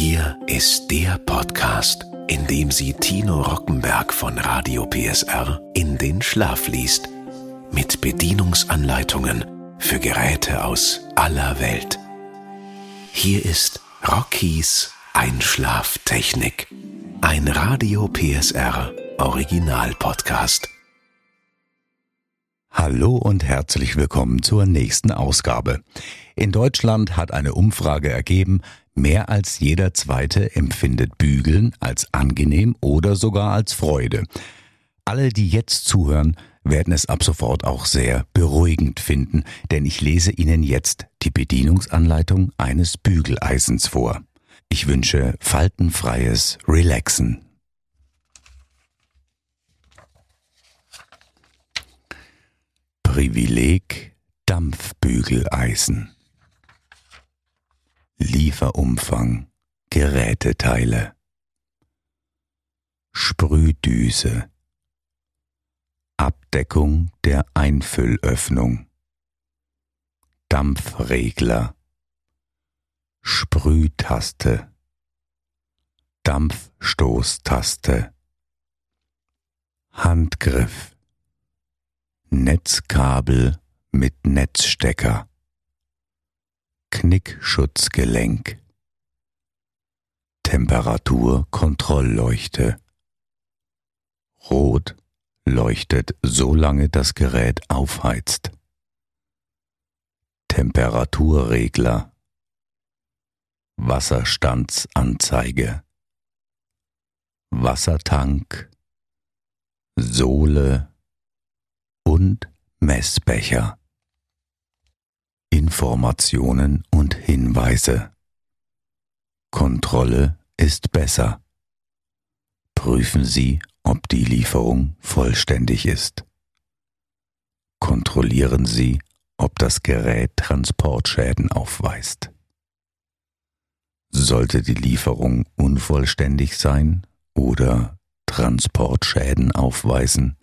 Hier ist der Podcast, in dem sie Tino Rockenberg von Radio PSR in den Schlaf liest. Mit Bedienungsanleitungen für Geräte aus aller Welt. Hier ist Rockies Einschlaftechnik. Ein Radio PSR Original Podcast. Hallo und herzlich willkommen zur nächsten Ausgabe. In Deutschland hat eine Umfrage ergeben, mehr als jeder Zweite empfindet Bügeln als angenehm oder sogar als Freude. Alle, die jetzt zuhören, werden es ab sofort auch sehr beruhigend finden, denn ich lese Ihnen jetzt die Bedienungsanleitung eines Bügeleisens vor. Ich wünsche faltenfreies Relaxen. Privileg Dampfbügeleisen Lieferumfang Geräteteile. Sprühdüse. Abdeckung der Einfüllöffnung. Dampfregler. Sprühtaste. Dampfstoßtaste. Handgriff. Netzkabel mit Netzstecker Knickschutzgelenk. Temperaturkontrollleuchte. Rot leuchtet solange das Gerät aufheizt. Temperaturregler. Wasserstandsanzeige. Wassertank. Sohle. Und Messbecher. Informationen und Hinweise. Kontrolle ist besser. Prüfen Sie, ob die Lieferung vollständig ist. Kontrollieren Sie, ob das Gerät Transportschäden aufweist. Sollte die Lieferung unvollständig sein oder Transportschäden aufweisen,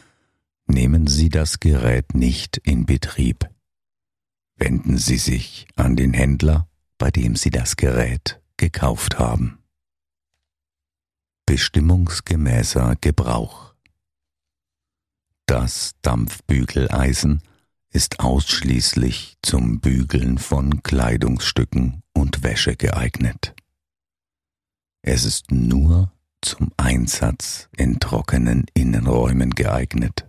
Nehmen Sie das Gerät nicht in Betrieb. Wenden Sie sich an den Händler, bei dem Sie das Gerät gekauft haben. Bestimmungsgemäßer Gebrauch Das Dampfbügeleisen ist ausschließlich zum Bügeln von Kleidungsstücken und Wäsche geeignet. Es ist nur zum Einsatz in trockenen Innenräumen geeignet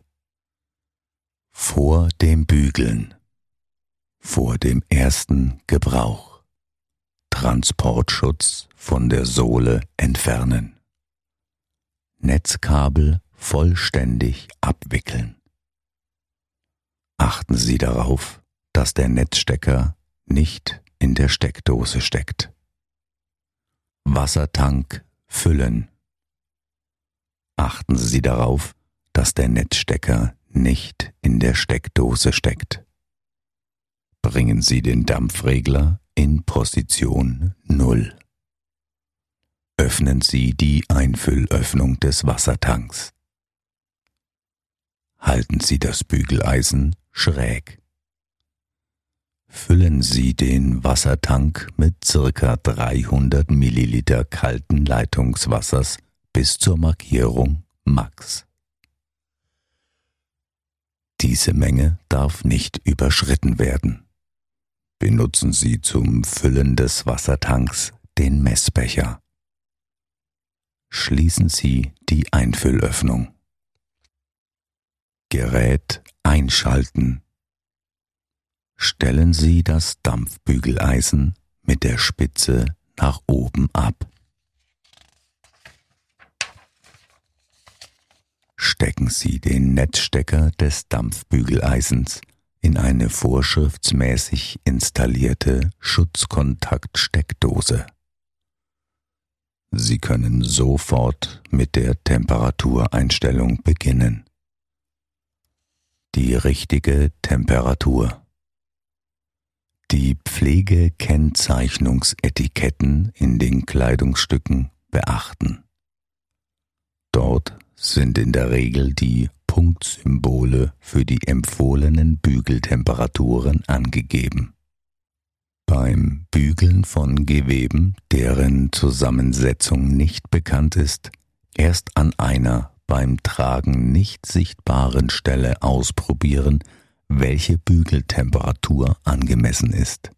vor dem Bügeln, vor dem ersten Gebrauch, Transportschutz von der Sohle entfernen, Netzkabel vollständig abwickeln. Achten Sie darauf, dass der Netzstecker nicht in der Steckdose steckt. Wassertank füllen. Achten Sie darauf, dass der Netzstecker nicht in der Steckdose steckt. Bringen Sie den Dampfregler in Position 0. Öffnen Sie die Einfüllöffnung des Wassertanks. Halten Sie das Bügeleisen schräg. Füllen Sie den Wassertank mit circa 300 Milliliter kalten Leitungswassers bis zur Markierung Max. Diese Menge darf nicht überschritten werden. Benutzen Sie zum Füllen des Wassertanks den Messbecher. Schließen Sie die Einfüllöffnung. Gerät einschalten. Stellen Sie das Dampfbügeleisen mit der Spitze nach oben ab. stecken Sie den Netzstecker des Dampfbügeleisens in eine vorschriftsmäßig installierte Schutzkontaktsteckdose. Sie können sofort mit der Temperatureinstellung beginnen. Die richtige Temperatur. Die Pflegekennzeichnungsetiketten in den Kleidungsstücken beachten. Dort sind in der Regel die Punktsymbole für die empfohlenen Bügeltemperaturen angegeben. Beim Bügeln von Geweben, deren Zusammensetzung nicht bekannt ist, erst an einer beim Tragen nicht sichtbaren Stelle ausprobieren, welche Bügeltemperatur angemessen ist.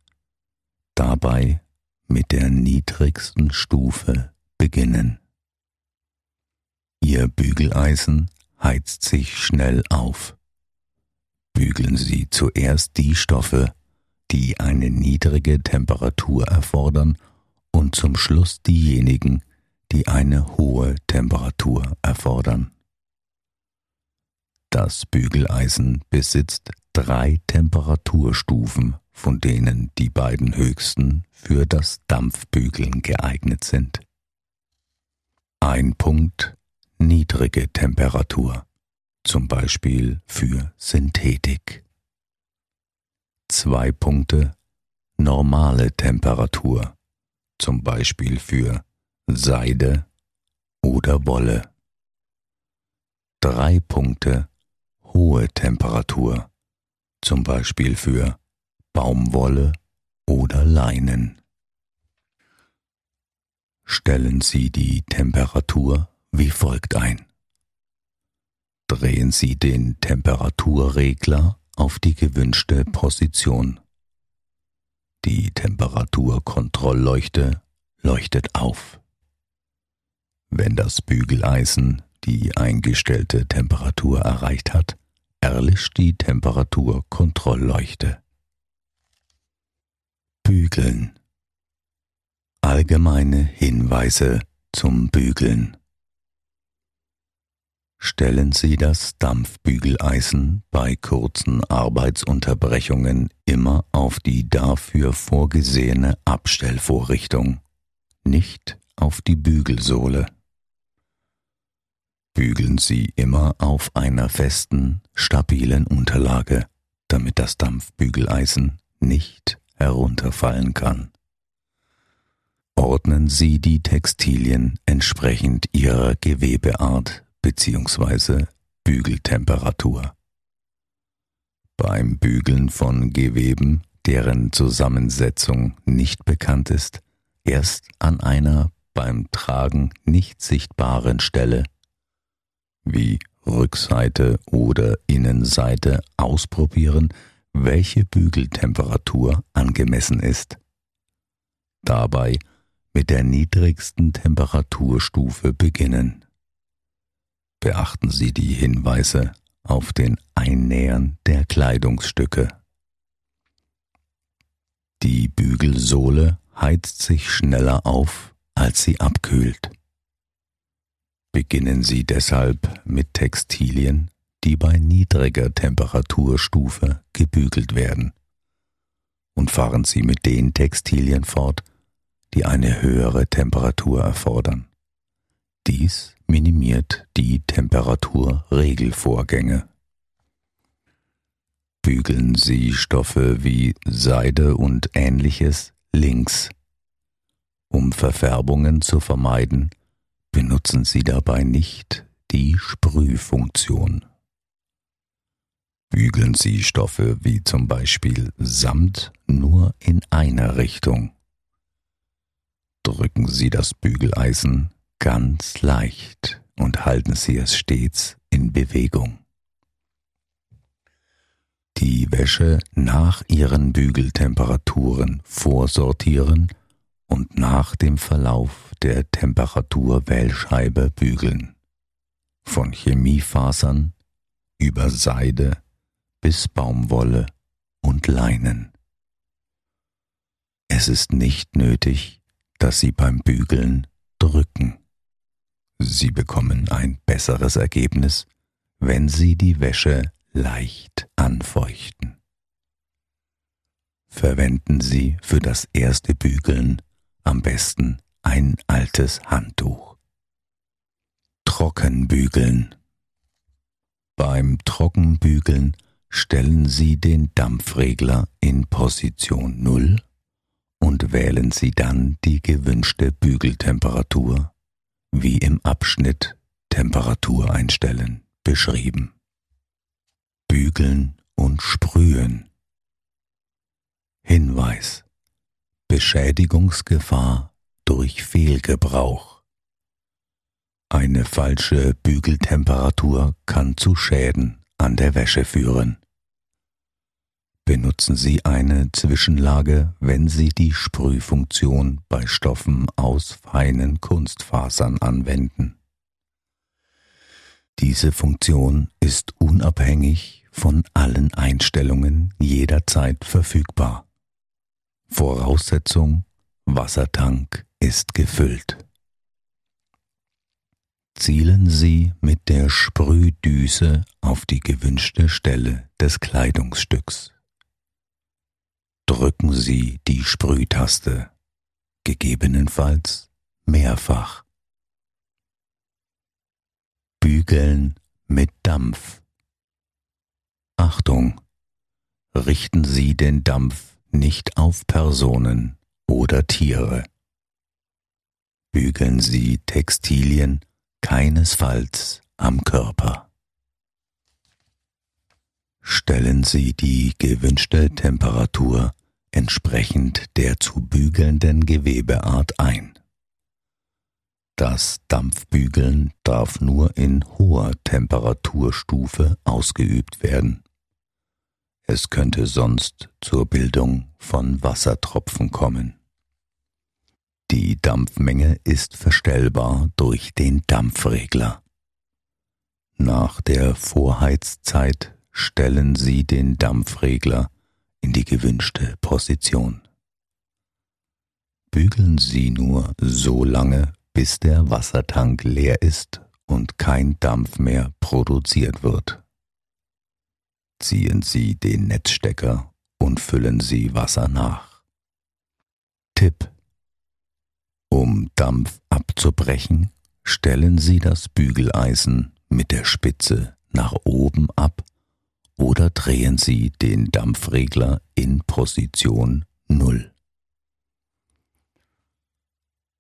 Dabei mit der niedrigsten Stufe beginnen. Ihr Bügeleisen heizt sich schnell auf. Bügeln Sie zuerst die Stoffe, die eine niedrige Temperatur erfordern, und zum Schluss diejenigen, die eine hohe Temperatur erfordern. Das Bügeleisen besitzt drei Temperaturstufen, von denen die beiden höchsten für das Dampfbügeln geeignet sind. Ein Punkt niedrige Temperatur, zum Beispiel für Synthetik. Zwei Punkte normale Temperatur, zum Beispiel für Seide oder Wolle. Drei Punkte hohe Temperatur, zum Beispiel für Baumwolle oder Leinen. Stellen Sie die Temperatur wie folgt ein. Drehen Sie den Temperaturregler auf die gewünschte Position. Die Temperaturkontrollleuchte leuchtet auf. Wenn das Bügeleisen die eingestellte Temperatur erreicht hat, erlischt die Temperaturkontrollleuchte. Bügeln. Allgemeine Hinweise zum Bügeln. Stellen Sie das Dampfbügeleisen bei kurzen Arbeitsunterbrechungen immer auf die dafür vorgesehene Abstellvorrichtung, nicht auf die Bügelsohle. Bügeln Sie immer auf einer festen, stabilen Unterlage, damit das Dampfbügeleisen nicht herunterfallen kann. Ordnen Sie die Textilien entsprechend ihrer Gewebeart bzw. Bügeltemperatur. Beim Bügeln von Geweben, deren Zusammensetzung nicht bekannt ist, erst an einer beim Tragen nicht sichtbaren Stelle wie Rückseite oder Innenseite ausprobieren, welche Bügeltemperatur angemessen ist. Dabei mit der niedrigsten Temperaturstufe beginnen. Beachten Sie die Hinweise auf den Einnähern der Kleidungsstücke. Die Bügelsohle heizt sich schneller auf, als sie abkühlt. Beginnen Sie deshalb mit Textilien, die bei niedriger Temperaturstufe gebügelt werden, und fahren Sie mit den Textilien fort, die eine höhere Temperatur erfordern. Dies minimiert die Temperaturregelvorgänge. Bügeln Sie Stoffe wie Seide und ähnliches links. Um Verfärbungen zu vermeiden, benutzen Sie dabei nicht die Sprühfunktion. Bügeln Sie Stoffe wie zum Beispiel Samt nur in einer Richtung. Drücken Sie das Bügeleisen ganz leicht und halten Sie es stets in Bewegung. Die Wäsche nach ihren Bügeltemperaturen vorsortieren und nach dem Verlauf der Temperaturwählscheibe bügeln. Von Chemiefasern über Seide bis Baumwolle und Leinen. Es ist nicht nötig, dass Sie beim Bügeln drücken. Sie bekommen ein besseres Ergebnis, wenn Sie die Wäsche leicht anfeuchten. Verwenden Sie für das erste Bügeln am besten ein altes Handtuch. Trockenbügeln. Beim Trockenbügeln stellen Sie den Dampfregler in Position 0 und wählen Sie dann die gewünschte Bügeltemperatur, wie im Abschnitt Temperatur einstellen beschrieben. Bügeln und Sprühen. Hinweis Beschädigungsgefahr durch Fehlgebrauch. Eine falsche Bügeltemperatur kann zu Schäden an der Wäsche führen. Benutzen Sie eine Zwischenlage, wenn Sie die Sprühfunktion bei Stoffen aus feinen Kunstfasern anwenden. Diese Funktion ist unabhängig von allen Einstellungen jederzeit verfügbar. Voraussetzung Wassertank ist gefüllt. Zielen Sie mit der Sprühdüse auf die gewünschte Stelle des Kleidungsstücks. Drücken Sie die Sprühtaste, gegebenenfalls mehrfach. Bügeln mit Dampf. Achtung! Richten Sie den Dampf nicht auf Personen oder Tiere. Bügeln Sie Textilien keinesfalls am Körper. Stellen Sie die gewünschte Temperatur entsprechend der zu bügelnden Gewebeart ein. Das Dampfbügeln darf nur in hoher Temperaturstufe ausgeübt werden. Es könnte sonst zur Bildung von Wassertropfen kommen. Die Dampfmenge ist verstellbar durch den Dampfregler. Nach der Vorheizzeit stellen Sie den Dampfregler in die gewünschte Position. Bügeln Sie nur so lange, bis der Wassertank leer ist und kein Dampf mehr produziert wird. Ziehen Sie den Netzstecker und füllen Sie Wasser nach. Tipp um Dampf abzubrechen, stellen Sie das Bügeleisen mit der Spitze nach oben ab oder drehen Sie den Dampfregler in Position 0.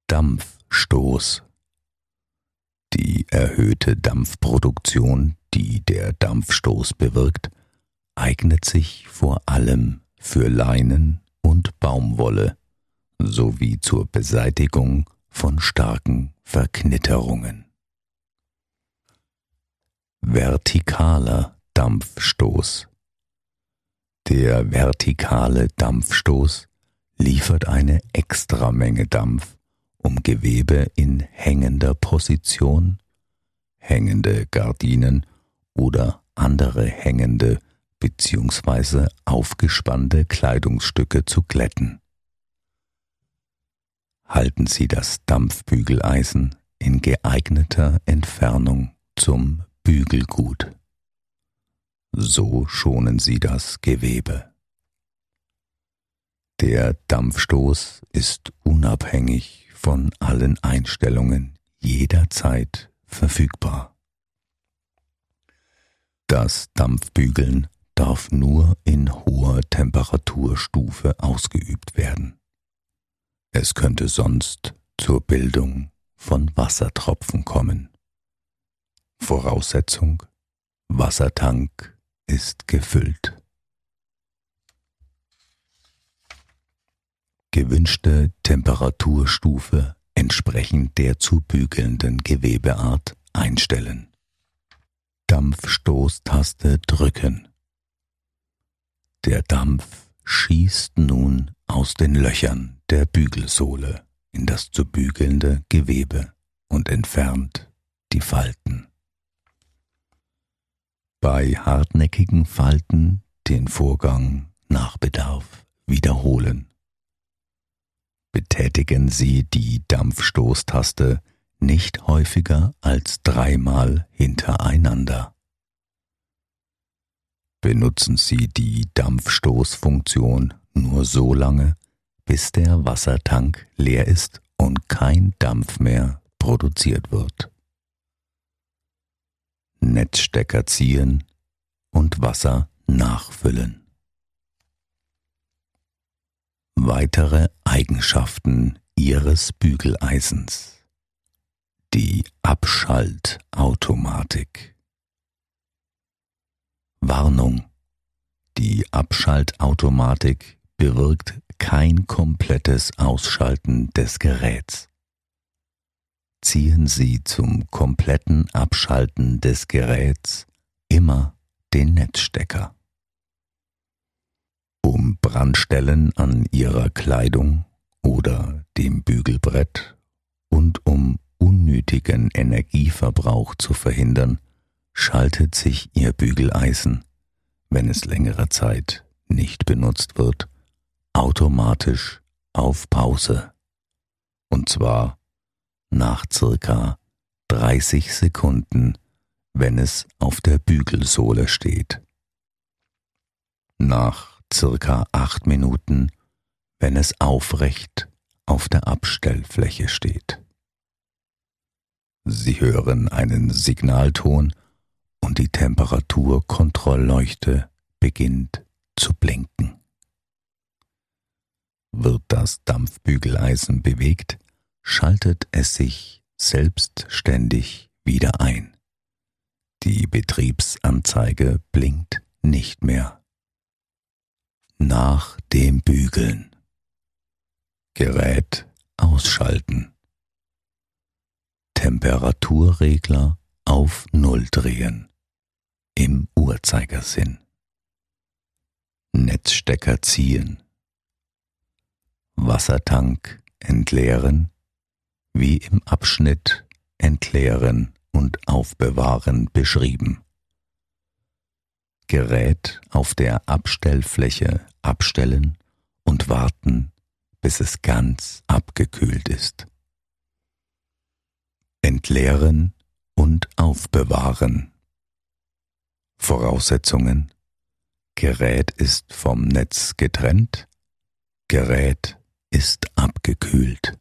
Dampfstoß Die erhöhte Dampfproduktion, die der Dampfstoß bewirkt, eignet sich vor allem für Leinen und Baumwolle sowie zur Beseitigung von starken Verknitterungen. Vertikaler Dampfstoß Der vertikale Dampfstoß liefert eine Extramenge Dampf, um Gewebe in hängender Position, hängende Gardinen oder andere hängende bzw. aufgespannte Kleidungsstücke zu glätten halten Sie das Dampfbügeleisen in geeigneter Entfernung zum Bügelgut. So schonen Sie das Gewebe. Der Dampfstoß ist unabhängig von allen Einstellungen jederzeit verfügbar. Das Dampfbügeln darf nur in hoher Temperaturstufe ausgeübt werden. Es könnte sonst zur Bildung von Wassertropfen kommen. Voraussetzung Wassertank ist gefüllt. Gewünschte Temperaturstufe entsprechend der zu bügelnden Gewebeart einstellen. Dampfstoßtaste drücken. Der Dampf schießt nun aus den Löchern der Bügelsohle in das zu bügelnde Gewebe und entfernt die Falten. Bei hartnäckigen Falten den Vorgang nach Bedarf wiederholen. Betätigen Sie die Dampfstoßtaste nicht häufiger als dreimal hintereinander. Benutzen Sie die Dampfstoßfunktion nur so lange, bis der Wassertank leer ist und kein Dampf mehr produziert wird. Netzstecker ziehen und Wasser nachfüllen. Weitere Eigenschaften Ihres Bügeleisens. Die Abschaltautomatik. Warnung. Die Abschaltautomatik bewirkt kein komplettes Ausschalten des Geräts. Ziehen Sie zum kompletten Abschalten des Geräts immer den Netzstecker. Um Brandstellen an Ihrer Kleidung oder dem Bügelbrett und um unnötigen Energieverbrauch zu verhindern, schaltet sich Ihr Bügeleisen, wenn es längere Zeit nicht benutzt wird, automatisch auf Pause. Und zwar nach circa 30 Sekunden, wenn es auf der Bügelsohle steht. Nach circa 8 Minuten, wenn es aufrecht auf der Abstellfläche steht. Sie hören einen Signalton und die Temperaturkontrollleuchte beginnt zu blinken. Wird das Dampfbügeleisen bewegt, schaltet es sich selbstständig wieder ein. Die Betriebsanzeige blinkt nicht mehr. Nach dem Bügeln. Gerät ausschalten. Temperaturregler auf Null drehen. Im Uhrzeigersinn. Netzstecker ziehen. Wassertank entleeren, wie im Abschnitt entleeren und aufbewahren beschrieben. Gerät auf der Abstellfläche abstellen und warten, bis es ganz abgekühlt ist. Entleeren und aufbewahren. Voraussetzungen Gerät ist vom Netz getrennt, Gerät ist abgekühlt.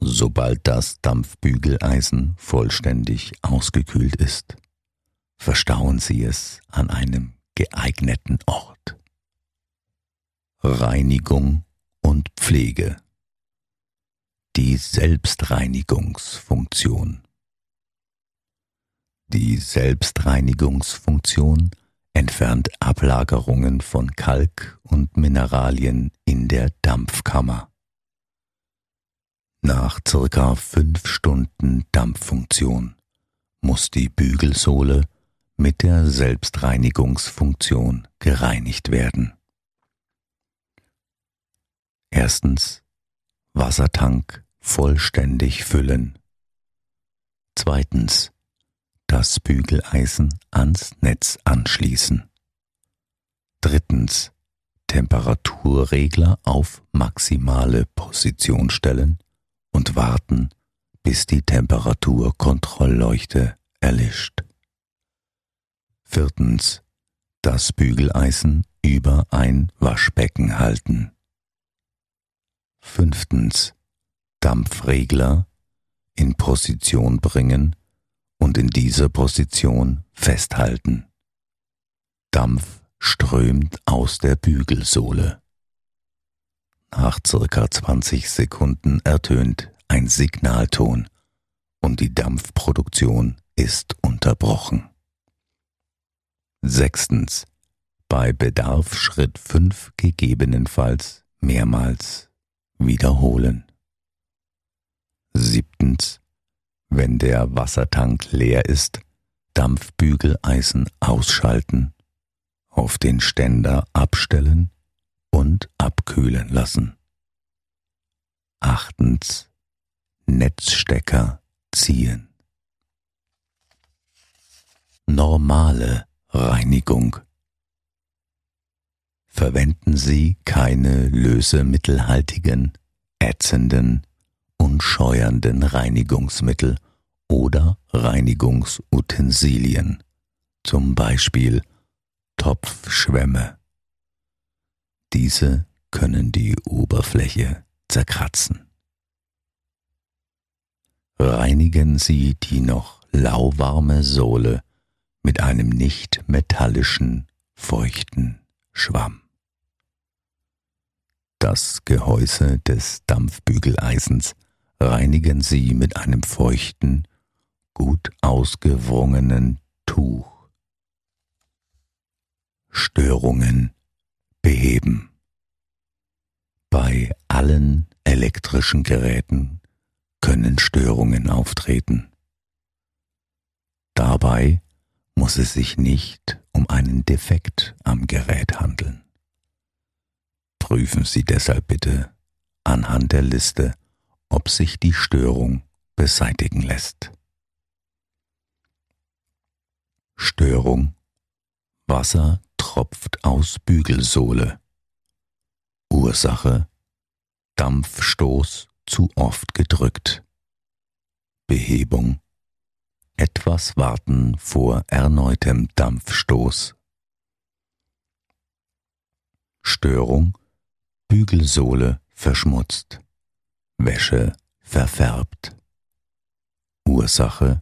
Sobald das Dampfbügeleisen vollständig ausgekühlt ist, verstauen Sie es an einem geeigneten Ort. Reinigung und Pflege. Die Selbstreinigungsfunktion. Die Selbstreinigungsfunktion entfernt Ablagerungen von Kalk und Mineralien in der Dampfkammer. Nach circa fünf Stunden Dampffunktion muss die Bügelsohle mit der Selbstreinigungsfunktion gereinigt werden. Erstens Wassertank vollständig füllen. Zweitens das Bügeleisen ans Netz anschließen. Drittens Temperaturregler auf maximale Position stellen und warten, bis die Temperaturkontrollleuchte erlischt. Viertens das Bügeleisen über ein Waschbecken halten. Fünftens Dampfregler in Position bringen und in dieser Position festhalten. Dampf strömt aus der Bügelsohle. Nach circa 20 Sekunden ertönt ein Signalton und die Dampfproduktion ist unterbrochen. Sechstens. Bei Bedarf Schritt 5 gegebenenfalls mehrmals wiederholen. Siebtens wenn der Wassertank leer ist, Dampfbügeleisen ausschalten, auf den Ständer abstellen und abkühlen lassen. Achtens. Netzstecker ziehen. Normale Reinigung. Verwenden Sie keine lösemittelhaltigen, ätzenden und scheuernden Reinigungsmittel oder Reinigungsutensilien, zum Beispiel Topfschwämme. Diese können die Oberfläche zerkratzen. Reinigen Sie die noch lauwarme Sohle mit einem nicht metallischen, feuchten Schwamm. Das Gehäuse des Dampfbügeleisens reinigen Sie mit einem feuchten, gut ausgewrungenen Tuch. Störungen beheben. Bei allen elektrischen Geräten können Störungen auftreten. Dabei muss es sich nicht um einen Defekt am Gerät handeln. Prüfen Sie deshalb bitte anhand der Liste, ob sich die Störung beseitigen lässt. Störung Wasser tropft aus Bügelsohle. Ursache Dampfstoß zu oft gedrückt. Behebung etwas warten vor erneutem Dampfstoß. Störung Bügelsohle verschmutzt. Wäsche verfärbt. Ursache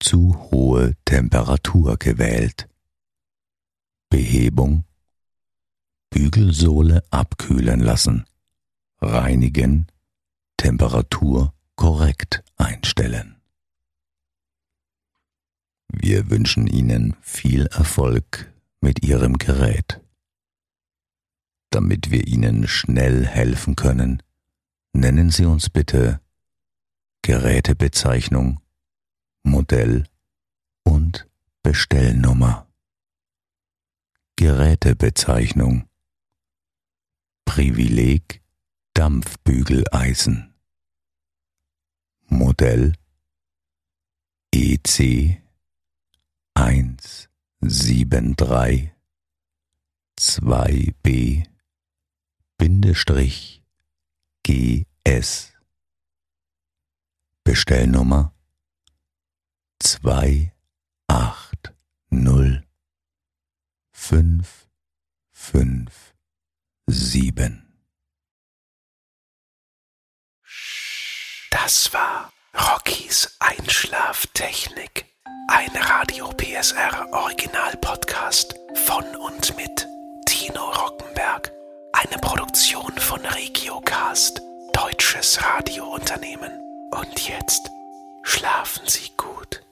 zu hohe Temperatur gewählt. Behebung Bügelsohle abkühlen lassen. Reinigen. Temperatur korrekt einstellen. Wir wünschen Ihnen viel Erfolg mit Ihrem Gerät. Damit wir Ihnen schnell helfen können, nennen Sie uns bitte Gerätebezeichnung, Modell und Bestellnummer. Gerätebezeichnung Privileg Dampfbügeleisen. Modell EC 173 2b Bindestrich GS Bestellnummer 280 Das war Rockies Einschlaftechnik. Ein Radio PSR Original Podcast von und mit Tino Rockenberg. Eine Produktion von Regiocast, deutsches Radiounternehmen. Und jetzt schlafen Sie gut.